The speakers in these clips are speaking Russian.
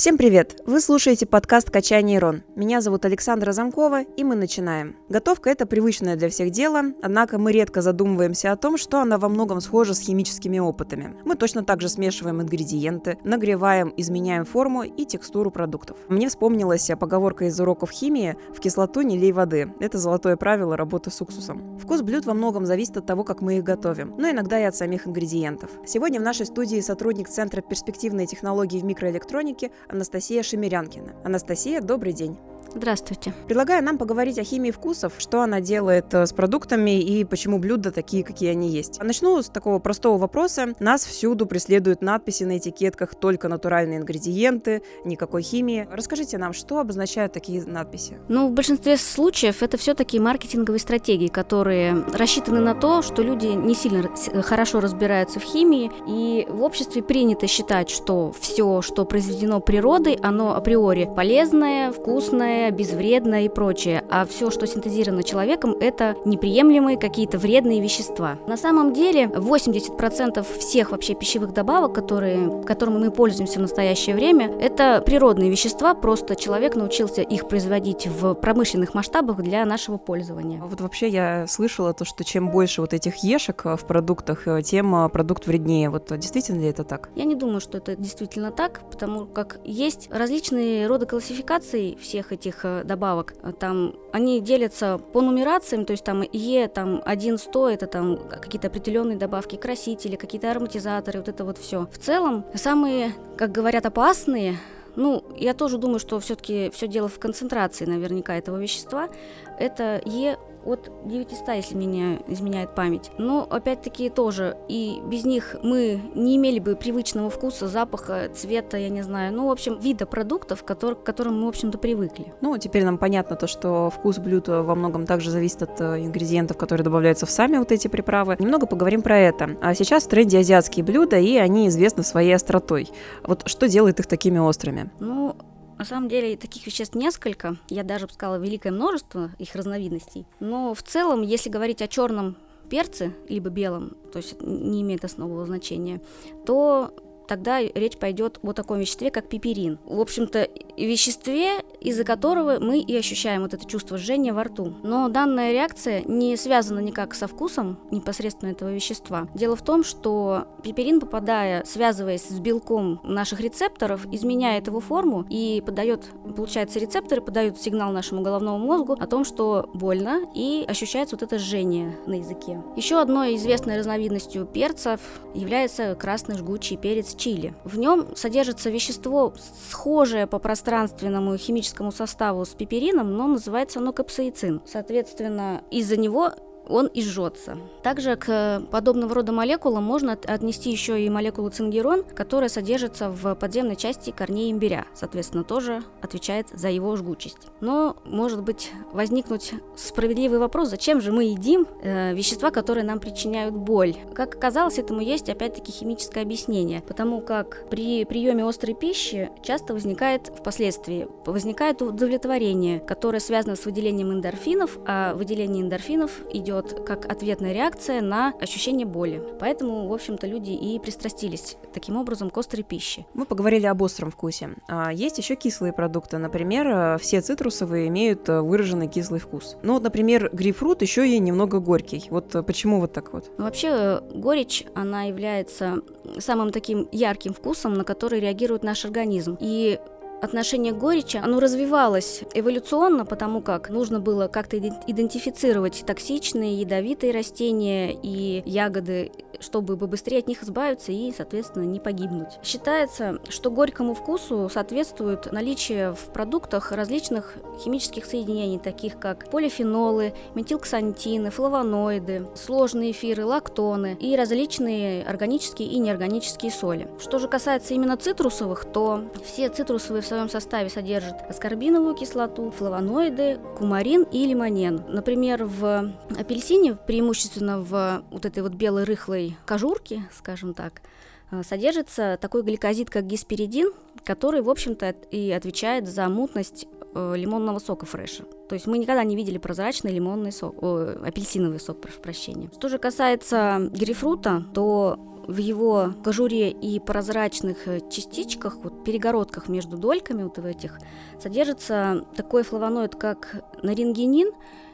Всем привет! Вы слушаете подкаст «Качай нейрон». Меня зовут Александра Замкова, и мы начинаем. Готовка – это привычное для всех дело, однако мы редко задумываемся о том, что она во многом схожа с химическими опытами. Мы точно так же смешиваем ингредиенты, нагреваем, изменяем форму и текстуру продуктов. Мне вспомнилась поговорка из уроков химии «в кислоту не лей воды». Это золотое правило работы с уксусом. Вкус блюд во многом зависит от того, как мы их готовим, но иногда и от самих ингредиентов. Сегодня в нашей студии сотрудник Центра перспективной технологии в микроэлектронике Анастасия Шемерянкина. Анастасия, добрый день. Здравствуйте. Предлагаю нам поговорить о химии вкусов, что она делает э, с продуктами и почему блюда такие, какие они есть. Начну с такого простого вопроса. Нас всюду преследуют надписи на этикетках «Только натуральные ингредиенты», «Никакой химии». Расскажите нам, что обозначают такие надписи? Ну, в большинстве случаев это все-таки маркетинговые стратегии, которые рассчитаны на то, что люди не сильно хорошо разбираются в химии, и в обществе принято считать, что все, что произведено природой, оно априори полезное, вкусное, полезное, безвредное и прочее, а все, что синтезировано человеком, это неприемлемые какие-то вредные вещества. На самом деле 80% всех вообще пищевых добавок, которые, которыми мы пользуемся в настоящее время, это природные вещества, просто человек научился их производить в промышленных масштабах для нашего пользования. А вот вообще я слышала то, что чем больше вот этих ешек в продуктах, э, тем э, продукт вреднее. Вот действительно ли это так? Я не думаю, что это действительно так, потому как есть различные роды классификаций всех этих этих э, добавок. Там они делятся по нумерациям, то есть там Е, там 1-100, это там какие-то определенные добавки, красители, какие-то ароматизаторы, вот это вот все. В целом, самые, как говорят, опасные ну, я тоже думаю, что все-таки все дело в концентрации наверняка этого вещества. Это Е от 900, если меня изменяет память. Но опять-таки тоже, и без них мы не имели бы привычного вкуса, запаха, цвета, я не знаю, ну, в общем, вида продуктов, который, к которым мы, в общем-то, привыкли. Ну, теперь нам понятно то, что вкус блюд во многом также зависит от э, ингредиентов, которые добавляются в сами вот эти приправы. Немного поговорим про это. А сейчас в тренде азиатские блюда, и они известны своей остротой. Вот что делает их такими острыми? Ну, на самом деле таких веществ несколько, я даже бы сказала великое множество их разновидностей. Но в целом, если говорить о черном перце, либо белом, то есть не имеет основного значения, то тогда речь пойдет о таком веществе, как пиперин. В общем-то, веществе, из-за которого мы и ощущаем вот это чувство жжения во рту. Но данная реакция не связана никак со вкусом непосредственно этого вещества. Дело в том, что пиперин, попадая, связываясь с белком наших рецепторов, изменяет его форму и подает, получается, рецепторы подают сигнал нашему головному мозгу о том, что больно, и ощущается вот это жжение на языке. Еще одной известной разновидностью перцев является красный жгучий перец чили. В нем содержится вещество, схожее по пространственному и химическому составу с пеперином, но называется оно капсаицин. Соответственно, из-за него он и. Также к подобного рода молекулам можно отнести еще и молекулу цингерон, которая содержится в подземной части корней имбиря, соответственно, тоже отвечает за его жгучесть. Но может быть возникнуть справедливый вопрос, зачем же мы едим э, вещества, которые нам причиняют боль? Как оказалось, этому есть опять-таки химическое объяснение, потому как при приеме острой пищи часто возникает впоследствии возникает удовлетворение, которое связано с выделением эндорфинов, а выделение эндорфинов идет идет как ответная реакция на ощущение боли. Поэтому, в общем-то, люди и пристрастились таким образом к острой пище. Мы поговорили об остром вкусе. А есть еще кислые продукты. Например, э, все цитрусовые имеют э, выраженный кислый вкус. Ну вот, например, грейпфрут еще и немного горький. Вот э, почему вот так вот? Ну, вообще, горечь, она является самым таким ярким вкусом, на который реагирует наш организм. И отношение к горечи, оно развивалось эволюционно, потому как нужно было как-то идентифицировать токсичные, ядовитые растения и ягоды чтобы быстрее от них избавиться и, соответственно, не погибнуть. Считается, что горькому вкусу соответствует наличие в продуктах различных химических соединений, таких как полифенолы, метилксантины, флавоноиды, сложные эфиры, лактоны и различные органические и неорганические соли. Что же касается именно цитрусовых, то все цитрусовые своем составе содержат аскорбиновую кислоту, флавоноиды, кумарин и лимонен. Например, в апельсине, преимущественно в вот этой вот белой рыхлой кожурки, скажем так, э, содержится такой гликозид, как гисперидин, который, в общем-то, и отвечает за мутность э, лимонного сока фреша. То есть мы никогда не видели прозрачный лимонный сок, о, апельсиновый сок, прошу прощения. Что же касается грейпфрута, то в его кожуре и прозрачных э, частичках, вот перегородках между дольками вот в этих, содержится такой флавоноид, как нарингенин,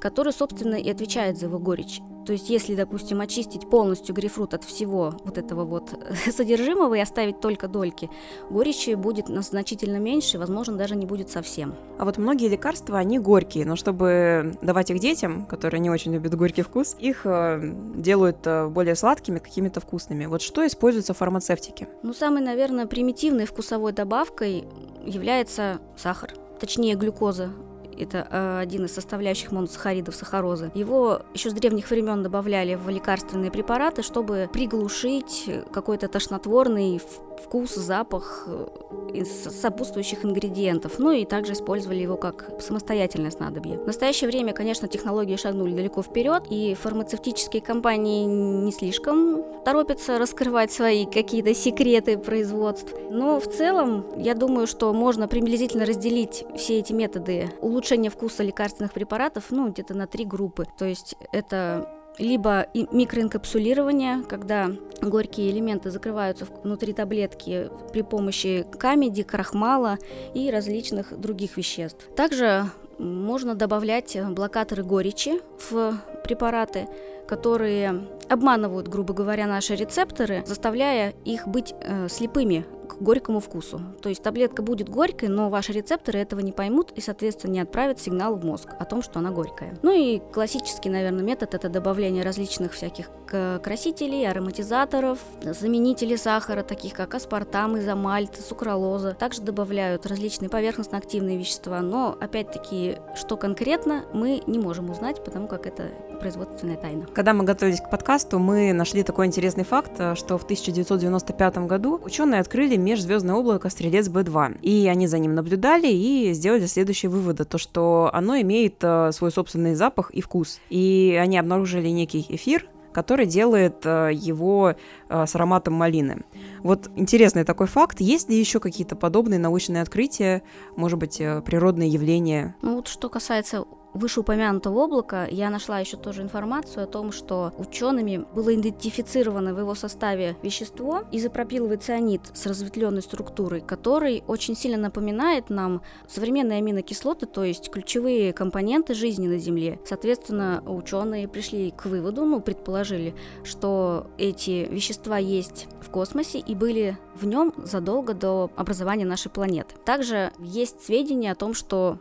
который, собственно, и отвечает за его горечь. То есть, если, допустим, очистить полностью грейпфрут от всего вот этого вот содержимого и оставить только дольки, горечи будет значительно меньше, возможно, даже не будет совсем. А вот многие лекарства, они горькие, но чтобы давать их детям, которые не очень любят горький вкус, их э, делают э, более сладкими, какими-то вкусными. Вот что используется в фармацевтике? Ну, самой, наверное, примитивной вкусовой добавкой является сахар точнее глюкоза это э, один из составляющих моносахаридов сахарозы. Его еще с древних времен добавляли в лекарственные препараты, чтобы приглушить какой-то тошнотворный вкус, запах э, сопутствующих ингредиентов. Ну и также использовали его как самостоятельное снадобье. В настоящее время, конечно, технологии шагнули далеко вперед, и фармацевтические компании не слишком торопятся раскрывать свои какие-то секреты производств. Но в целом, я думаю, что можно приблизительно разделить все эти методы улучшения вкуса лекарственных препаратов, ну, где-то на три группы. То есть это либо микроинкапсулирование, когда горькие элементы закрываются внутри таблетки при помощи камеди, крахмала и различных других веществ. Также можно добавлять блокаторы горечи в препараты, которые обманывают, грубо говоря, наши рецепторы, заставляя их быть э, слепыми к горькому вкусу. То есть таблетка будет горькой, но ваши рецепторы этого не поймут и, соответственно, не отправят сигнал в мозг о том, что она горькая. Ну и классический, наверное, метод – это добавление различных всяких красителей, ароматизаторов, заменителей сахара, таких как аспартам, изомальт, сукралоза. Также добавляют различные поверхностно-активные вещества, но, опять-таки, что конкретно, мы не можем узнать, потому как это производственная тайна. Когда мы готовились к подкасту, мы нашли такой интересный факт, что в 1995 году ученые открыли межзвездное облако Стрелец Б2. И они за ним наблюдали и сделали следующие выводы, то что оно имеет э, свой собственный запах и вкус. И они обнаружили некий эфир, который делает э, его э, с ароматом малины. Вот интересный такой факт. Есть ли еще какие-то подобные научные открытия, может быть, природные явления? Ну вот что касается вышеупомянутого облака я нашла еще тоже информацию о том, что учеными было идентифицировано в его составе вещество изопропиловый цианид с разветвленной структурой, который очень сильно напоминает нам современные аминокислоты, то есть ключевые компоненты жизни на Земле. Соответственно, ученые пришли к выводу, ну, предположили, что эти вещества есть в космосе и были в нем задолго до образования нашей планеты. Также есть сведения о том, что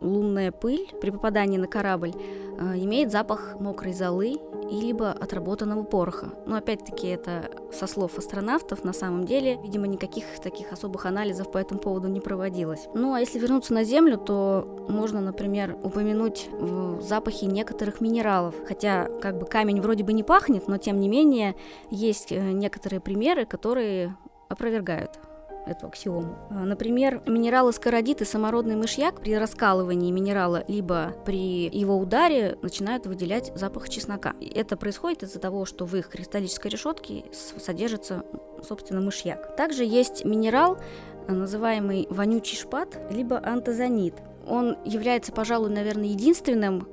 лунная пыль при попадании на корабль э, имеет запах мокрой золы и либо отработанного пороха. Но опять-таки это со слов астронавтов, на самом деле, видимо, никаких таких особых анализов по этому поводу не проводилось. Ну а если вернуться на Землю, то можно, например, упомянуть запахи некоторых минералов. Хотя как бы камень вроде бы не пахнет, но тем не менее есть э, некоторые примеры, которые опровергают эту аксиому. А, например, минералы скородит и самородный мышьяк при раскалывании минерала либо при его ударе начинают выделять запах чеснока. Это происходит из-за того, что в их кристаллической решетке содержится, собственно, мышьяк. Также есть минерал, а, называемый вонючий шпат, либо антозанит. Он является, пожалуй, наверное, единственным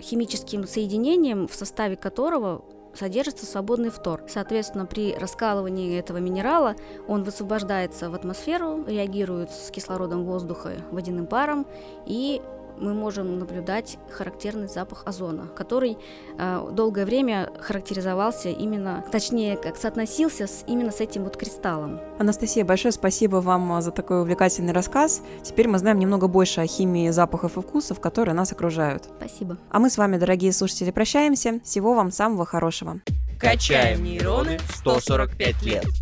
химическим соединением, в составе которого содержится свободный фтор. Соответственно, при раскалывании этого минерала он высвобождается в атмосферу, реагирует с кислородом воздуха, водяным паром и мы можем наблюдать характерный запах озона, который э, долгое время характеризовался именно, точнее, как соотносился с, именно с этим вот кристаллом. Анастасия, большое спасибо вам за такой увлекательный рассказ. Теперь мы знаем немного больше о химии запахов и вкусов, которые нас окружают. Спасибо. А мы с вами, дорогие слушатели, прощаемся. Всего вам самого хорошего. Качаем нейроны 145 лет.